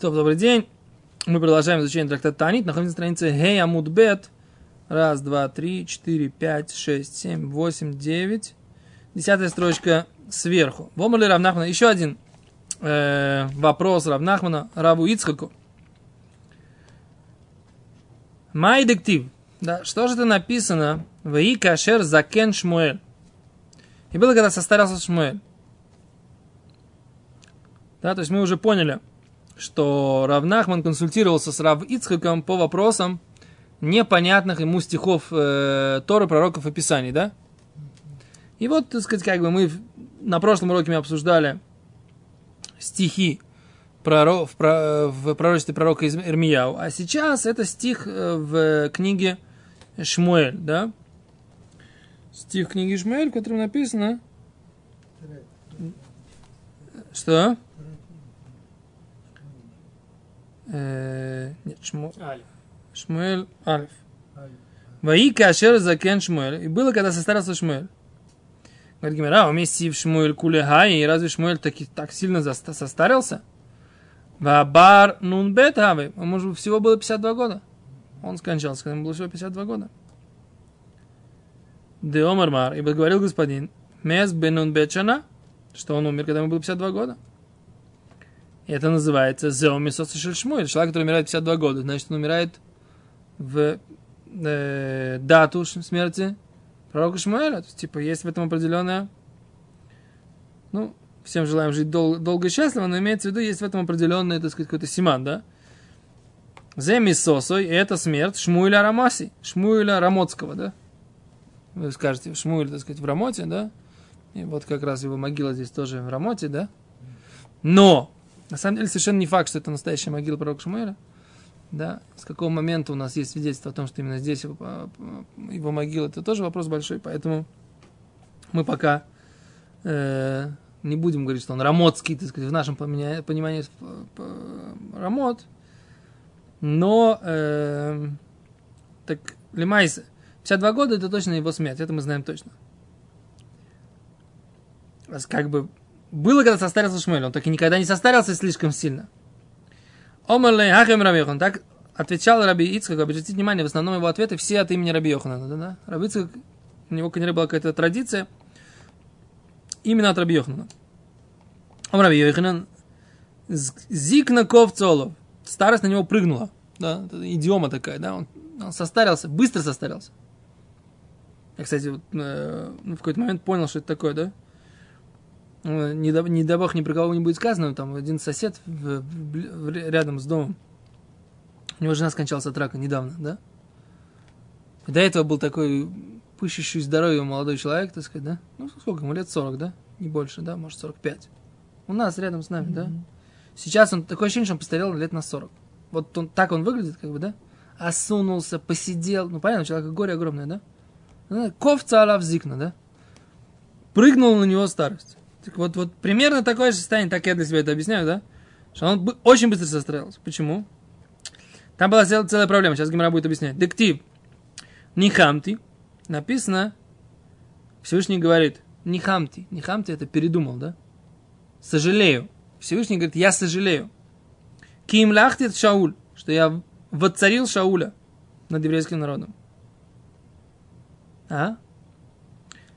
То, добрый день. Мы продолжаем изучение трактата Танит. Находимся на странице Гей Амудбет. Раз, два, три, четыре, пять, шесть, семь, восемь, девять. Десятая строчка сверху. Вомали Равнахмана. Еще один э, вопрос Равнахмана Раву Ицхаку. Май дектив. Да, что же это написано? Ваи кашер закен шмуэль. И было, когда состарился Шмуэль. Да, то есть мы уже поняли, что Равнахман консультировался с Рав Ицхаком по вопросам непонятных ему стихов э, Торы, пророков и Писаний, да? И вот, так сказать, как бы мы на прошлом уроке мы обсуждали стихи пророк, в, в пророчестве пророка Ирмияу, а сейчас это стих э, в книге Шмуэль, да? Стих книги Шмуэль, в котором написано... Что? Э, нет, Шму... Шмуэль Альф. Ваи кашер закен Шмуэль. И было, когда состарился Шмуэль. Говорит Гимера, вместе в Шмуэль куле хай, и разве Шмуэль так, так сильно состарился? Вабар нун бет хавы. Ему всего было 52 года. Он скончался, когда ему было всего 52 года. Де Омар Мар, ибо говорил господин, Мес бенун бечана, что он умер, когда ему было 52 года. И это называется Зеомисоса Шельшмуэль. Человек, который умирает 52 года, значит, он умирает в э, дату смерти пророка Шмуэля. То есть, типа, есть в этом определенная... Ну, всем желаем жить дол- долго и счастливо, но имеется в виду, есть в этом определенный, так сказать, какой-то симан, да? Земисосой, и это смерть Шмуэля Рамаси, Шмуэля Рамотского, да? Вы скажете, Шмуэль, так сказать, в Рамоте, да? И вот как раз его могила здесь тоже в Рамоте, да? Но на самом деле совершенно не факт, что это настоящая могила пророка Шмуэля. Да, с какого момента у нас есть свидетельство о том, что именно здесь его, его могила, это тоже вопрос большой, поэтому мы пока э, не будем говорить, что он рамотский, так сказать, в нашем понимании рамот, но э, так Лимайс 52 года это точно его смерть, это мы знаем точно. Как бы было, когда состарился Шмуэль, он так и никогда не состарился слишком сильно. Омарлей Хахем Рабиохан. Так отвечал Раби Ицхак, обратите внимание, в основном его ответы все от имени Раби Йохана. Да, да? Раби Ицхак, у него, конечно, была какая-то традиция именно от Раби Йохана. Ом Раби Йоханан Зикна Ковцолов. Старость на него прыгнула. Да, это идиома такая, да, он, он состарился, быстро состарился. Я, кстати, вот, э, в какой-то момент понял, что это такое, да? Ну, не, дай, не дай бог ни про кого не будет сказано, там один сосед в, в, рядом с домом, у него жена скончалась от рака недавно, да? И до этого был такой пышущий здоровьем молодой человек, так сказать, да? Ну, сколько ему лет? 40, да? Не больше, да? Может, 45. У нас, рядом с нами, mm-hmm. да? Сейчас он, такое ощущение, что он постарел лет на 40. Вот он, так он выглядит, как бы, да? Осунулся, посидел. Ну, понятно, у человека горе огромное, да? Ковца алав зикна, да? Прыгнул на него старость. Вот, вот примерно такое же состояние, так я для себя это объясняю, да? Что он очень быстро состарился. Почему? Там была целая проблема, сейчас Гимара будет объяснять. Дектив. Нихамти. Написано, Всевышний говорит, Нихамти. Нихамти это передумал, да? Сожалею. Всевышний говорит, я сожалею. Ким лахтит Шауль, что я воцарил Шауля над еврейским народом. А?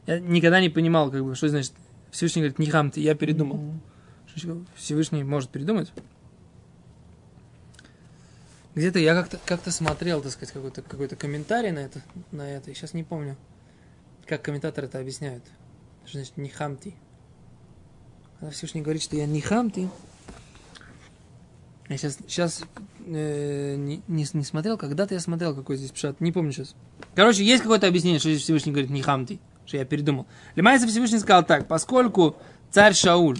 Я никогда не понимал, как бы, что значит Всевышний говорит, не хамты, я передумал. Mm-hmm. Всевышний может передумать. Где-то я как-то, как-то смотрел, так сказать, какой-то, какой-то комментарий на это, на это, и сейчас не помню, как комментаторы это объясняют. Что значит не хамти? Когда Всевышний говорит, что я не хамти, я сейчас, сейчас э, не, не, не смотрел, когда-то я смотрел, какой здесь пшат, не помню сейчас. Короче, есть какое-то объяснение, что здесь Всевышний говорит не хамти что я передумал. Лимайса Всевышний сказал так, поскольку царь Шауль,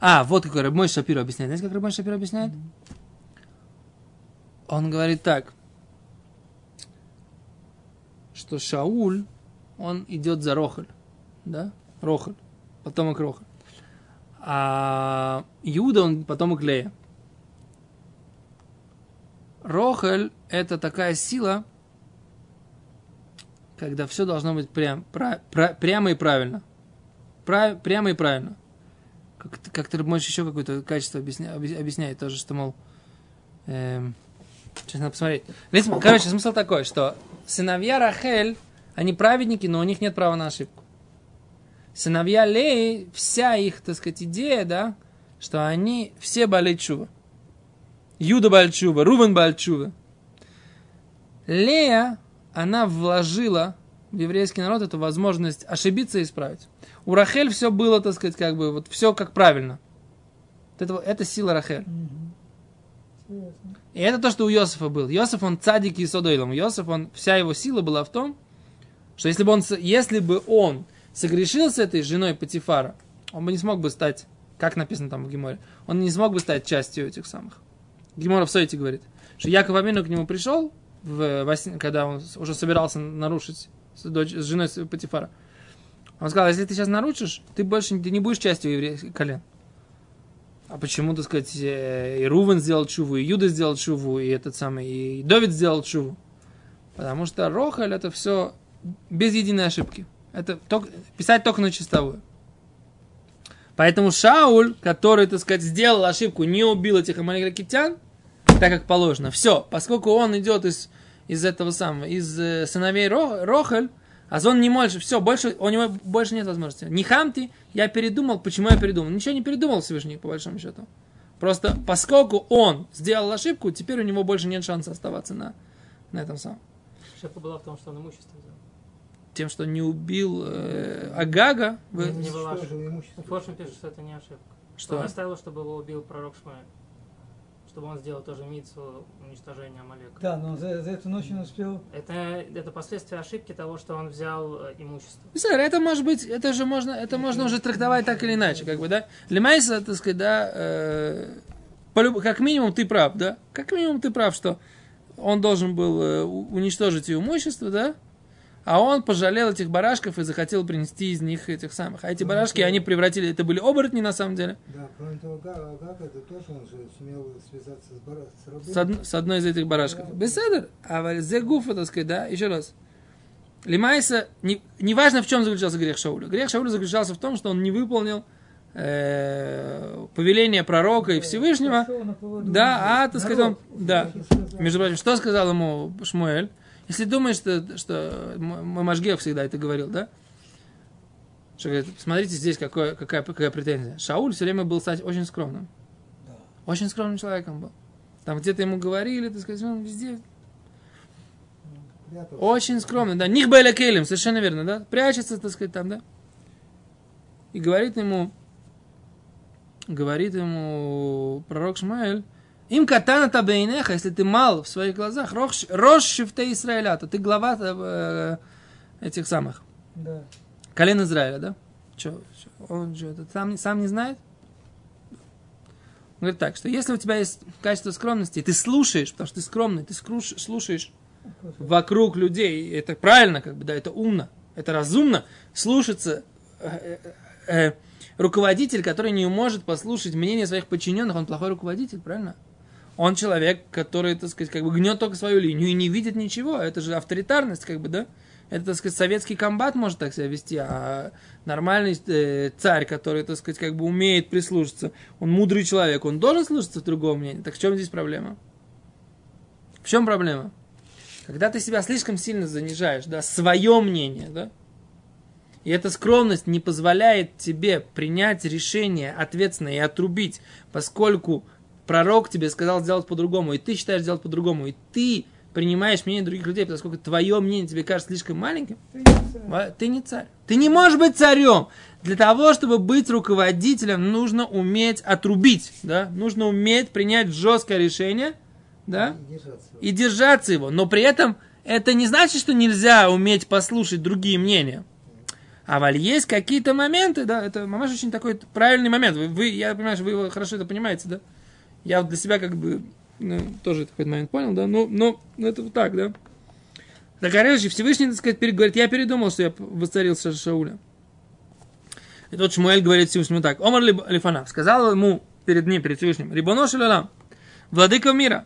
а, вот какой Рабмой Шапир объясняет. Знаете, как Рабмой Шапир объясняет? Он говорит так, что Шауль, он идет за Рохаль, да? Рохаль, потомок Рохаль. А Иуда, он потомок Лея. Рохаль – это такая сила, когда все должно быть прям, пра, пра, прямо и правильно. Пра, прямо и правильно. Как, как можешь еще какое-то качество объясня, объясняет тоже, что, мол, эм, сейчас надо посмотреть. Короче, смысл такой, что сыновья Рахель, они праведники, но у них нет права на ошибку. Сыновья Леи, вся их, так сказать, идея, да, что они все Балечува. Юда Бальчува, Рубен Бальчува. Лея, она вложила в еврейский народ эту возможность ошибиться и исправить. У Рахель все было, так сказать, как бы, вот все как правильно. Это, это сила Рахель. И это то, что у Йосифа был. Йосиф, он цадик и содоилом. Йосиф, он, вся его сила была в том, что если бы он, если бы он согрешил с этой женой Патифара, он бы не смог бы стать, как написано там в Гиморе, он не смог бы стать частью этих самых. Гимора в Сойте говорит, что Яков Амину к нему пришел, в, когда он уже собирался нарушить с, дочь, с женой Патифара. Он сказал, если ты сейчас нарушишь, ты больше ты не будешь частью еврейских колен. А почему, так сказать, э, и Рувен сделал чуву, и Юда сделал чуву, и этот самый, и Давид сделал чуву? Потому что Рохаль это все без единой ошибки. Это только, писать только на чистовую. Поэтому Шауль, который, так сказать, сделал ошибку, не убил этих амаликитян, так как положено. Все, поскольку он идет из, из этого самого, из э, сыновей Ро, Рохаль, а он не может, все, больше, у него больше нет возможности. Не хамти, я передумал, почему я передумал? Ничего не передумал Всевышний, по большому счету. Просто поскольку он сделал ошибку, теперь у него больше нет шанса оставаться на, на этом самом. Ошибка была в том, что он имущество взял. Тем, что не убил э, Агага. Вы... Не, не была ошибка. Форшин пишет, что это не ошибка. Что? Он оставил, чтобы его убил пророк Шмуэль чтобы он сделал тоже мицу уничтожения Амалека. Да, но за, за эту ночь он успел. Это, это последствия ошибки того, что он взял э, имущество. Сэр, это может быть, это же можно, это можно уже трактовать так или иначе, как бы, да. Лемайса, так сказать, да, э, полюб, как минимум ты прав, да, как минимум ты прав, что он должен был э, уничтожить ее имущество, да, а он пожалел этих барашков и захотел принести из них этих самых. А эти ну, барашки, они превратили, это были оборотни на самом деле. Да, кроме того, Гага, это тоже он же сумел связаться с, бар... с. С, од... с одной из этих барашков. Да. Беседер, а зегуфа, так сказать, да, еще раз. Лимайса, не, не важно, в чем заключался грех Шауля. Грех Шауля заключался в том, что он не выполнил э, повеление пророка и Всевышнего. Да, а, так сказать, он, да. Между прочим, что сказал ему Шмуэль? Если думаешь, что, что мой Машгех всегда это говорил, да? Что говорит, смотрите здесь какое, какая, какая претензия. Шауль все время был очень скромным. Да. Очень скромным человеком был. Там где-то ему говорили, так сказать, он везде Прятался. Очень скромный, да. Них Беля Келем, совершенно верно, да. Прячется, так сказать, там, да. И говорит ему, говорит ему пророк Шмаэль, им катана табейнеха, если ты мал в своих глазах, рош шифте Израиля, то ты глава э, этих самых. Да. Колен Израиля, да? Че, он же это сам, сам не знает? Он говорит так, что если у тебя есть качество скромности, ты слушаешь, потому что ты скромный, ты слушаешь вокруг людей, это правильно, как бы, да, это умно, это разумно, слушаться э, э, э, руководитель, который не может послушать мнение своих подчиненных, он плохой руководитель, правильно? Он человек, который, так сказать, как бы гнет только свою линию и не видит ничего. Это же авторитарность, как бы, да? Это, так сказать, советский комбат может так себя вести, а нормальный э, царь, который, так сказать, как бы умеет прислушаться, он мудрый человек, он должен слушаться в другого мнения. Так в чем здесь проблема? В чем проблема? Когда ты себя слишком сильно занижаешь, да, свое мнение, да, и эта скромность не позволяет тебе принять решение ответственное и отрубить, поскольку пророк тебе сказал сделать по-другому, и ты считаешь сделать по-другому, и ты принимаешь мнение других людей, поскольку твое мнение тебе кажется слишком маленьким, ты не царь. Ты не, царь. Ты не можешь быть царем. Для того, чтобы быть руководителем, нужно уметь отрубить, да? нужно уметь принять жесткое решение да? и, держаться. и держаться его. Но при этом это не значит, что нельзя уметь послушать другие мнения. А валь есть какие-то моменты, да, это мамаш очень такой правильный момент. Вы, вы, я понимаю, что вы его хорошо это понимаете, да? Я для себя как бы ну, тоже такой момент понял, да, но, но, но это вот так, да. Так, короче, Всевышний, так сказать, говорит, я передумал, что я воцарился Шауля. И тот Шмуэль говорит Всевышнему так, Омар Лифана, сказал ему перед ним, перед Всевышним, Рибоно Шалалам, владыка мира,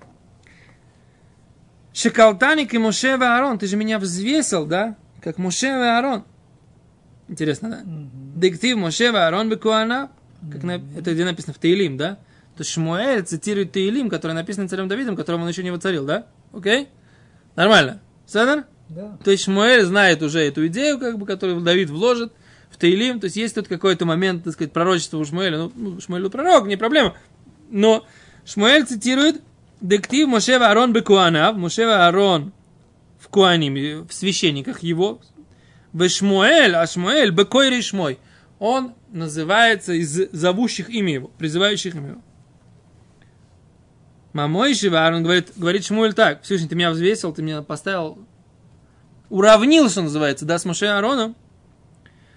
Шекалтаник и Моше и Аарон, ты же меня взвесил, да, как Моше и Аарон. Интересно, да? Диктив Моше и Аарон бекуана, Как на- это где написано в Таилим, да? То Шмуэль цитирует Таилим, который написан царем Давидом, которого он еще не воцарил, да? Окей? Нормально. Седер? Да. То есть Шмуэль знает уже эту идею, как бы, которую Давид вложит в Таилим. То есть есть тут какой-то момент, так сказать, пророчества у Шмуэля. Ну, ну, Шмуэль был пророк, не проблема. Но Шмуэль цитирует Дектив Мошева Арон Бекуанав, Мошева Арон в Куаним, в священниках его, в Шмуэль, а Шмуэль Бекойри Шмой. Он называется из зовущих имя его, призывающих имя его. Мамой Шивар, он говорит, говорит Шмуэль так, Всевышний, ты меня взвесил, ты меня поставил, уравнил, что называется, да, с Моше Аароном.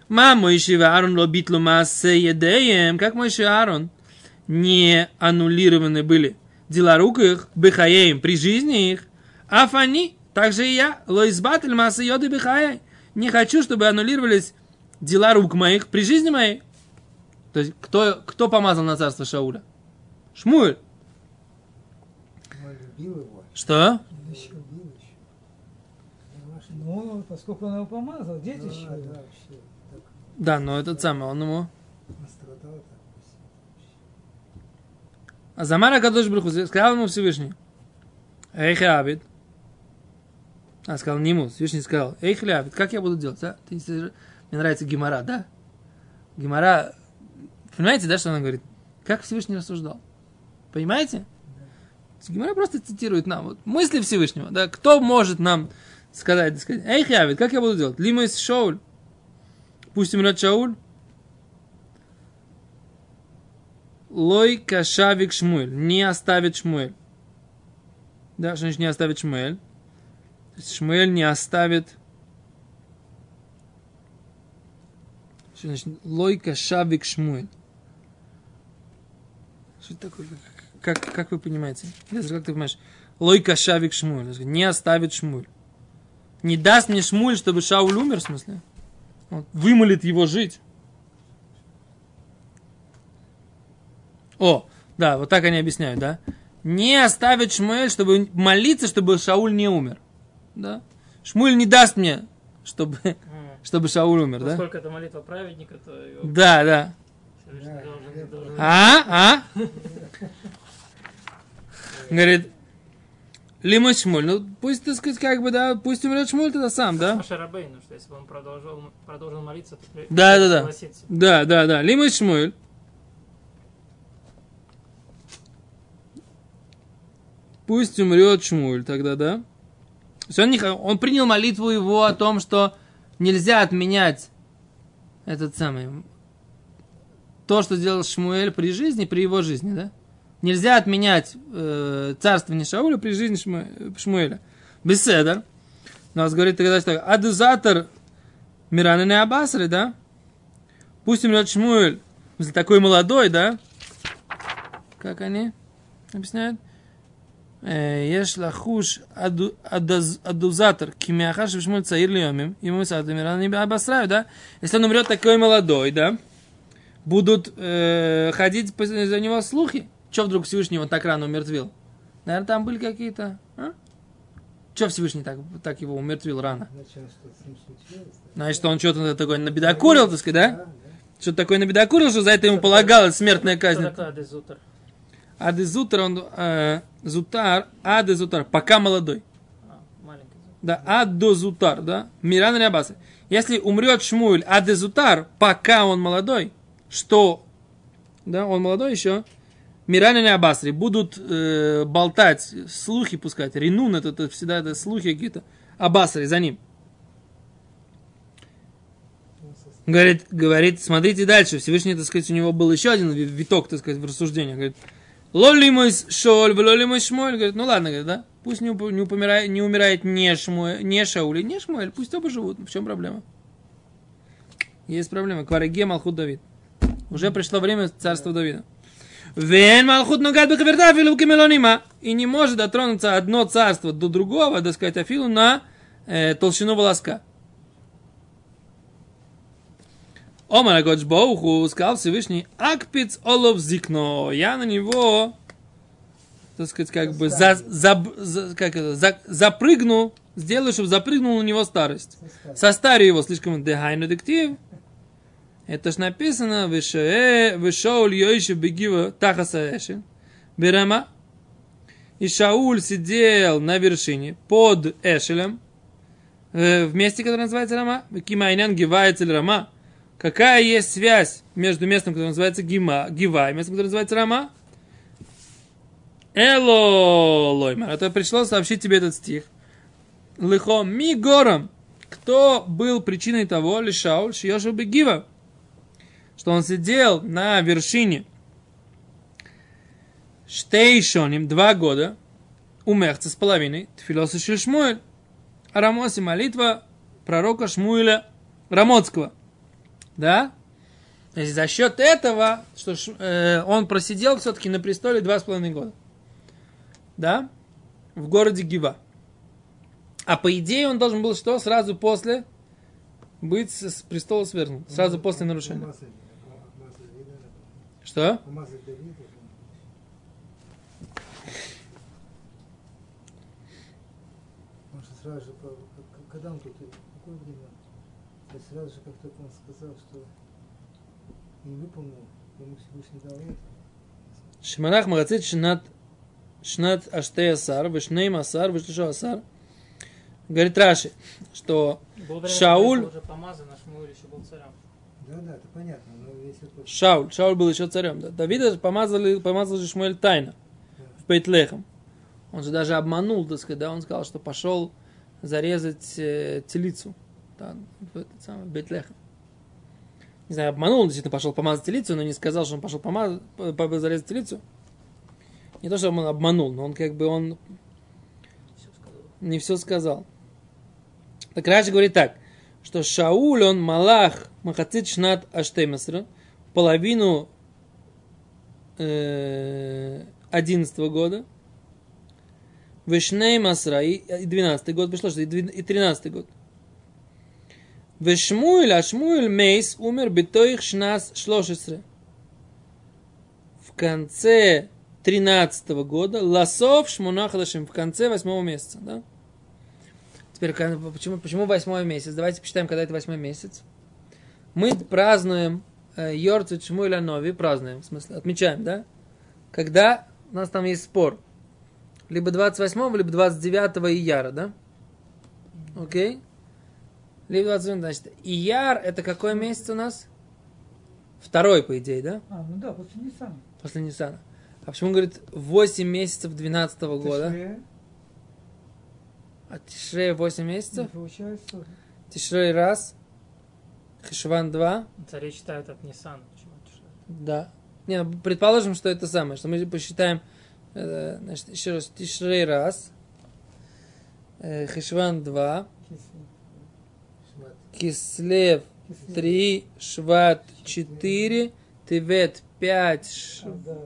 Мамой Шиварон лобитлу массе едеем, как мой Аарон не аннулированы были дела рук их, бехаеем, при жизни их, а фани, также и я, лоизбатель масса йоды бехаей, не хочу, чтобы аннулировались дела рук моих при жизни моей. То есть, кто, кто помазал на царство Шауля? Шмуэль. Он любил его. Что? Еще. Любил еще. Ну, поскольку он его помазал, Да, детище. да, его. вообще. Так Да, но этот самый, он ему... он страдал так. А Замара Кадош Бруху сказал ему Всевышний. Эй, Хавид. А, сказал не ему, Всевышний сказал, эй, Хавид, как я буду делать, а? Ты, мне нравится Гимара, да? Гимара, понимаете, да, что она говорит? Как Всевышний рассуждал? Понимаете? Гимара просто цитирует нам вот, мысли Всевышнего, да? Кто может нам сказать, сказать, эй, Хавид, как я буду делать? Лима из Шауль. Пусть умрет Шауль. Лой кашавик Шмуэль. Не оставит Шмуэль. Да, что значит не оставит Шмуэль? То Шмуэль не оставит... Что значит лой кашавик Шмуэль? Что это такое? Как, как вы понимаете? Лезер, Как ты понимаешь? Лой кашавик Шмуэль. То есть Не оставит Шмуэль. Не даст мне Шмуэль, чтобы Шауль умер, в смысле? Вот, вымолит его жить. О, да, вот так они объясняют, да? Не оставит Шмуэль, чтобы молиться, чтобы Шауль не умер. Да? Шмуэль не даст мне, чтобы, М. чтобы Шауль умер, да? Поскольку это молитва праведника, то его Да, да. Должен- А? А? Говорит, Лимой Шмуль, ну пусть, так сказать, как бы, да, пусть умрет Шмуль тогда сам, да? Маша Рабейну, что если бы он продолжил, продолжил молиться, то Да, да, да. Да, да, да. Лимой Шмуль. Пусть умрет Шмуль тогда, да? То есть он, не, он принял молитву его о том, что нельзя отменять этот самый то, что сделал Шмуэль при жизни, при его жизни, да? Нельзя отменять э, царствование Шауля при жизни Шму- Шмуэля. Беседер. Нас говорит тогда, что адузатор Мирана не Абасры, да? Пусть умрет Шмуэль, такой молодой, да? Как они объясняют? Э, Еш лахуш аду- адаз- адузатор, кимяхаш шмуль цаир льемим, ему саду мирана не обосраю, да? Если он умрет такой молодой, да? Будут э, ходить за него слухи. Че вдруг Всевышний его так рано умертвил? Наверное, там были какие-то... А? Че Всевышний так, так его умертвил рано? Значит, он что-то с ним случилось. да? Значит, он что-то такое набедокурил, так сказать, да? Что-то такое набедокурил, что за это ему полагалась смертная казнь. Адезутар, он... Э, зутар, адезутар, пока молодой. А. Да, адозутар, да? Миран Рябасы. Если умрет Шмуль адезутар, пока он молодой, что... Да, он молодой еще. Миран и Абасри будут э, болтать, слухи пускать. Ринун, это, это всегда это слухи какие-то. Абасри за ним. Говорит, говорит, смотрите дальше. Всевышний, так сказать, у него был еще один ви- виток, так сказать, в рассуждении. Говорит, лоли мой шоль, лоли мой шмоль. Говорит, ну ладно, говорит, да? Пусть не, не, упомирает, не умирает не, шмуэль, не Шауль, и не Шмуэль, пусть оба живут. В чем проблема? Есть проблема. Квареге Малхут Давид. Уже пришло время царства Давида. Вен Малхут Нугад Бехаверта Афилу Кемелонима. И не может дотронуться одно царство до другого, так сказать, Афилу на э, толщину волоска. Омар Годж Боуху сказал Всевышний, Акпиц Олов Зикно. Я на него, так сказать, как бы за, за, за- как это, за- запрыгну, сделаю, чтобы запрыгнул на него старость. Состарю его слишком дехайну дектив. Это ж написано «Вишае, вишауль йоишу бегива тахаса эшин». Берама. И Шауль сидел на вершине под Эшелем, э, в месте, которое называется Рама. Кимайнян гивается Рама. Какая есть связь между местом, которое называется Гима, Гива, и местом, которое называется Рама? Эло, Лоймар. Это пришло сообщить тебе этот стих. Лихо ми гором. Кто был причиной того, лишауль, шиёшел бы Гива? Что он сидел на вершине Штейшоним, два года, у Мехца с половиной, Тфилоса Шишмуэль, а Рамоси молитва пророка Шмуэля Рамоцкого. Да? То есть за счет этого, что э, он просидел все-таки на престоле два с половиной года. Да? В городе Гива. А по идее он должен был что? Сразу после быть с престола свергнут. Сразу после нарушения. Что? Сразу же, когда он тут, какое время? То есть сразу же, как только он сказал, что не выполнил, ему Всевышний дал это. Шиманах Магацит Шнат Шнат Аштей Асар, Вишнейм Асар, Вишлишу Асар. Говорит Раши, что Благодаря Шауль- этому был уже помазан, а Шмуэль еще был царем. Да, да, это понятно, но если это Шауль, Шауль был еще царем. Да? Давида помазали, помазал же Шмуэль тайно в Бейтлехем. Он же даже обманул, так сказать, да, он сказал, что пошел зарезать э, телицу. Да, в этот самый Бейтлехем. Не знаю, обманул, он действительно пошел помазать телицу, но не сказал, что он пошел помазать, по- по- зарезать телицу. Не то, что он обманул, но он как бы он Все сказал. не все сказал. Так Раши говорит так, что Шауль, он Малах Махацит Шнат Аштемесра, половину э, 11 года, Вишней Масра, и и 12 год, пришло, что и 13 год. Вешмуэль, а Шмуэль Мейс умер битоих шнас шлошесре. В конце 13 года, Ласов Шмунахадашим, в конце 8 месяца, да? Теперь, почему, почему восьмой месяц? Давайте посчитаем, когда это восьмой месяц. Мы празднуем э, Йорцу Шмуэля Нови, празднуем, в смысле, отмечаем, да? Когда у нас там есть спор. Либо 28, либо 29 ияра, да? Окей? Либо 29, значит, ияр это какой месяц у нас? Второй, по идее, да? А, ну да, после Ниссана. После Ниссана. А почему говорит 8 месяцев 12 года? Тишре, А Тишрей 8 ну, месяцев? Получается, Тишрей раз. Хешван 2. Цари читают от читают? Да. Не, ну, предположим, что это самое, что мы посчитаем, э, значит, еще раз, Тишрей раз. э, Хешван 2. Шмат. Кислев Кислев. 3. Шват 4. Тевет 5. Адар,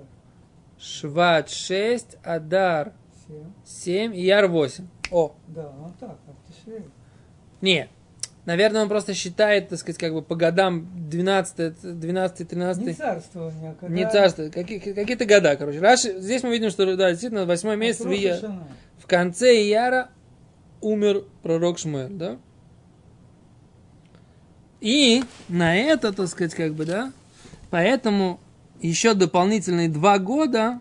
Шват 6. Адар семь. 7. И Яр 8. О, Да, ну так, а в Тишре. Нет. Наверное, он просто считает, так сказать, как бы по годам 12, 12 13 Не царствование, а когда... Не царство, какие, какие-то года, короче. Раши, здесь мы видим, что да, действительно, восьмой месяц в, Ия- в конце Ияра умер пророк Шмуэль, да? И на это, так сказать, как бы, да, поэтому еще дополнительные два года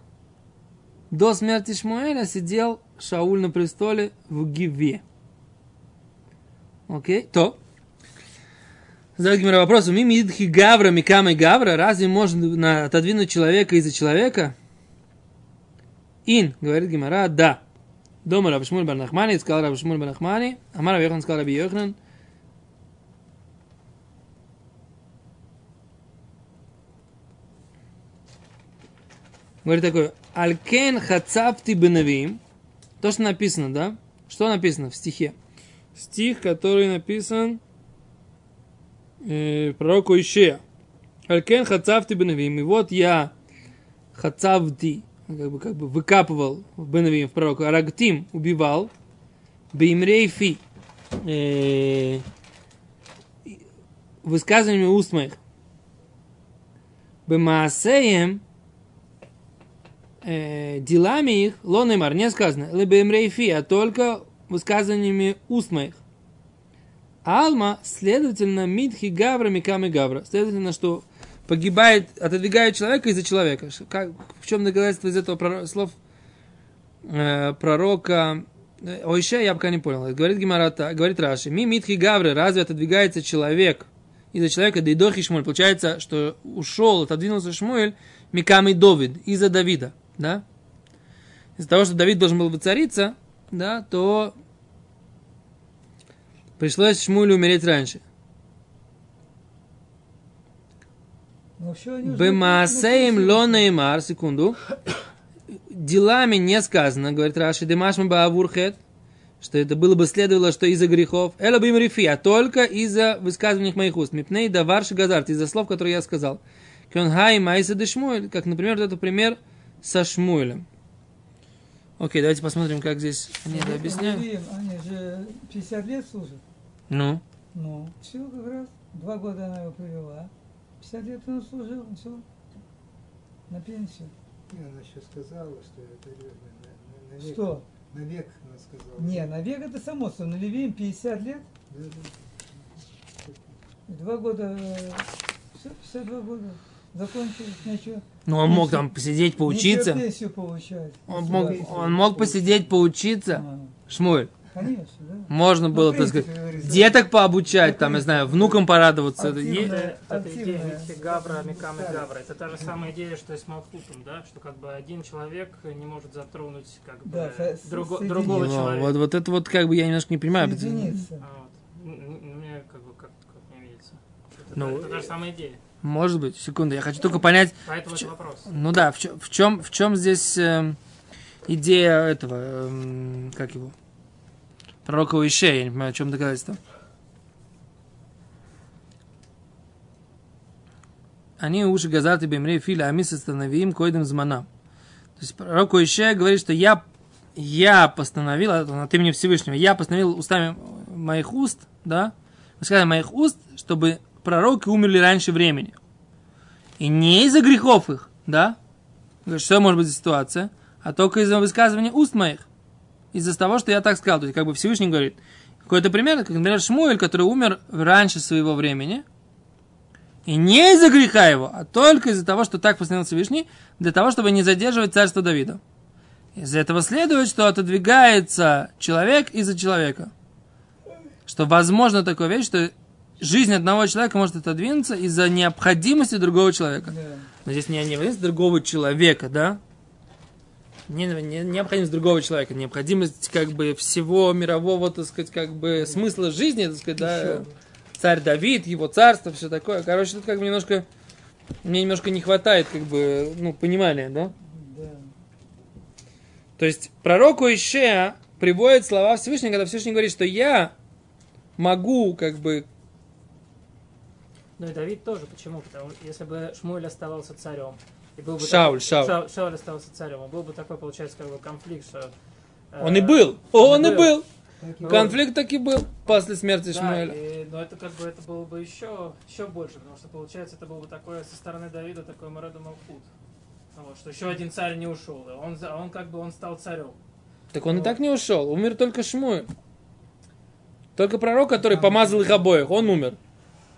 до смерти Шмуэля сидел Шауль на престоле в Гиве. Окей, то. Задает Гимера вопрос, ми мидхи гавра, микама и гавра, разве можно отодвинуть человека из-за человека? Ин, говорит Гимара, да. Дома Раб Шмуль бар Нахмани, сказал Раб Шмуль бар Нахмани, Амар Йохан сказал Раби Йоханан, Говорит такое, Алькен хацапти бенавим, то, что написано, да? Что написано в стихе? Стих, который написан э, пророку Ишея. Алькен хацавти бенавим. И вот я хацавти, как бы, как бы выкапывал бенавим, в пророку. Арагтим убивал. Беймрей фи. Э, высказываниями уст моих. Бемаасеем э, делами их, лонемар, не сказано, либо фи, а только высказываниями уст моих. Алма, следовательно, Мидхи Гавра, Микам и Гавра. Следовательно, что погибает, отодвигает человека из-за человека. Как, в чем доказательство из этого проро- слов э, пророка э, Ойше, я пока не понял. Говорит Гимарата, говорит Раши, ми митхи гавры, разве отодвигается человек из-за человека, да и дохи Шмуэль. Получается, что ушел, отодвинулся Шмуэль, Микам и Довид, из-за Давида, да? Из-за того, что Давид должен был воцариться, да, то пришлось Шмуэлю умереть раньше. Уже Бемаасеем написаны. ло неймар, секунду. Делами не сказано, говорит Раши, демашма баавурхет, что это было бы следовало, что из-за грехов. Эла бим рифи, а только из-за высказываний моих уст. Мипней да варши газарт, из-за слов, которые я сказал. Кён хай майса де Шмуэль, как, например, вот это пример со Шмуэлем. Окей, давайте посмотрим, как здесь они это объясняют. Они же 50 лет служат. Ну, Ну, все как раз. Два года она его привела. 50 лет он служил, все. На пенсию. Не, она еще сказала, что это э, на, на, на век. Что? Навек она сказала. Не, навек это само собой. На Левиим 50 лет, Да, да. и два года, все, 52 года. Закончил, ничего. ну он мог там посидеть, поучиться. Ничего пенсию получать. Он мог, он мог посидеть, поучиться. А, Шмуэль. Конечно, да. Можно Ну, было, так сказать, говорится, деток пообучать, там, я знаю, внукам порадоваться. Е- Это, это активная идея Гавра, Микам и Да. Гавра. Это та же самая идея, что и с Малхутом, да? Что как бы один человек не может затронуть как бы Да, друго- другого человека. вот, вот это вот как бы я немножко не понимаю. Соединиться. А вот. Мне как бы как, как не видится. Это, Ну, это та же самая идея. Может быть, секунду, я хочу только понять, Поэтому в это чё- вопрос. ну да, в чем, в чем, в чем здесь эм, идея этого, эм, как его, пророка Уише, я не понимаю, в чем доказательство. Они уши газаты бемре филя, а мы состановим койдем змана. То есть пророк Уише говорит, что я, я постановил, это от имени Всевышнего, я постановил устами моих уст, да, сказали моих уст, чтобы пророки умерли раньше времени. И не из-за грехов их, да? Что может быть за ситуация? А только из-за высказывания уст моих. Из-за того, что я так сказал. То есть, как бы Всевышний говорит. Какой-то пример, как, например, Шмуэль, который умер раньше своего времени. И не из-за греха его, а только из-за того, что так постановил Всевышний, для того, чтобы не задерживать царство Давида. Из этого следует, что отодвигается человек из-за человека. Что возможно такая вещь, что жизнь одного человека может отодвинуться из-за необходимости другого человека. Да. Но здесь не необходимость другого человека, да? Не, не- необходимость другого человека, необходимость как бы всего мирового, так сказать, как бы смысла жизни, так сказать, да, царь Давид, его царство, все такое. Короче, тут как бы немножко, мне немножко не хватает, как бы, ну, понимания, да? Да. То есть пророку Ишеа приводит слова Всевышнего, когда Всевышний говорит, что я могу, как бы, Ну и Давид тоже. Почему? Потому что если бы Шмуэль оставался царем, и был бы Шауль, такой- Шауль. Ша- Шауль оставался царем, и был бы такой, получается, как бы конфликт, что... э, он и был, он и был. был. Так и Ну, Конфликт таки был после смерти Да, Шмуэля. и- но это как бы это было бы еще, еще больше, потому что получается это было бы такое со стороны Давида такой Мореда Малхут. Ну Вот, что еще один царь не ушел, и он, он как бы он стал царем. Так он и Вот. так не ушел. Умер только Шмуэль. Только пророк, который помазал их обоих, он умер.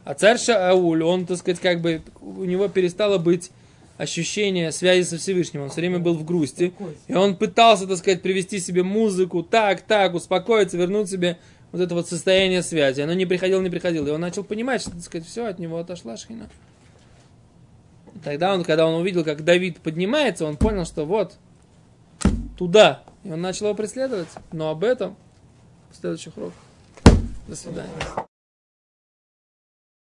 А царь Шауль, он, так сказать, как бы, у него перестало быть ощущение связи со Всевышним. Он все время был в грусти. И он пытался, так сказать, привести себе музыку, так, так, успокоиться, вернуть себе вот это вот состояние связи. Оно не приходило, не приходило. И он начал понимать, что, так сказать, все, от него отошла шхина. Тогда он, когда он увидел, как Давид поднимается, он понял, что вот, туда. И он начал его преследовать. Но об этом в следующих уроках. До свидания.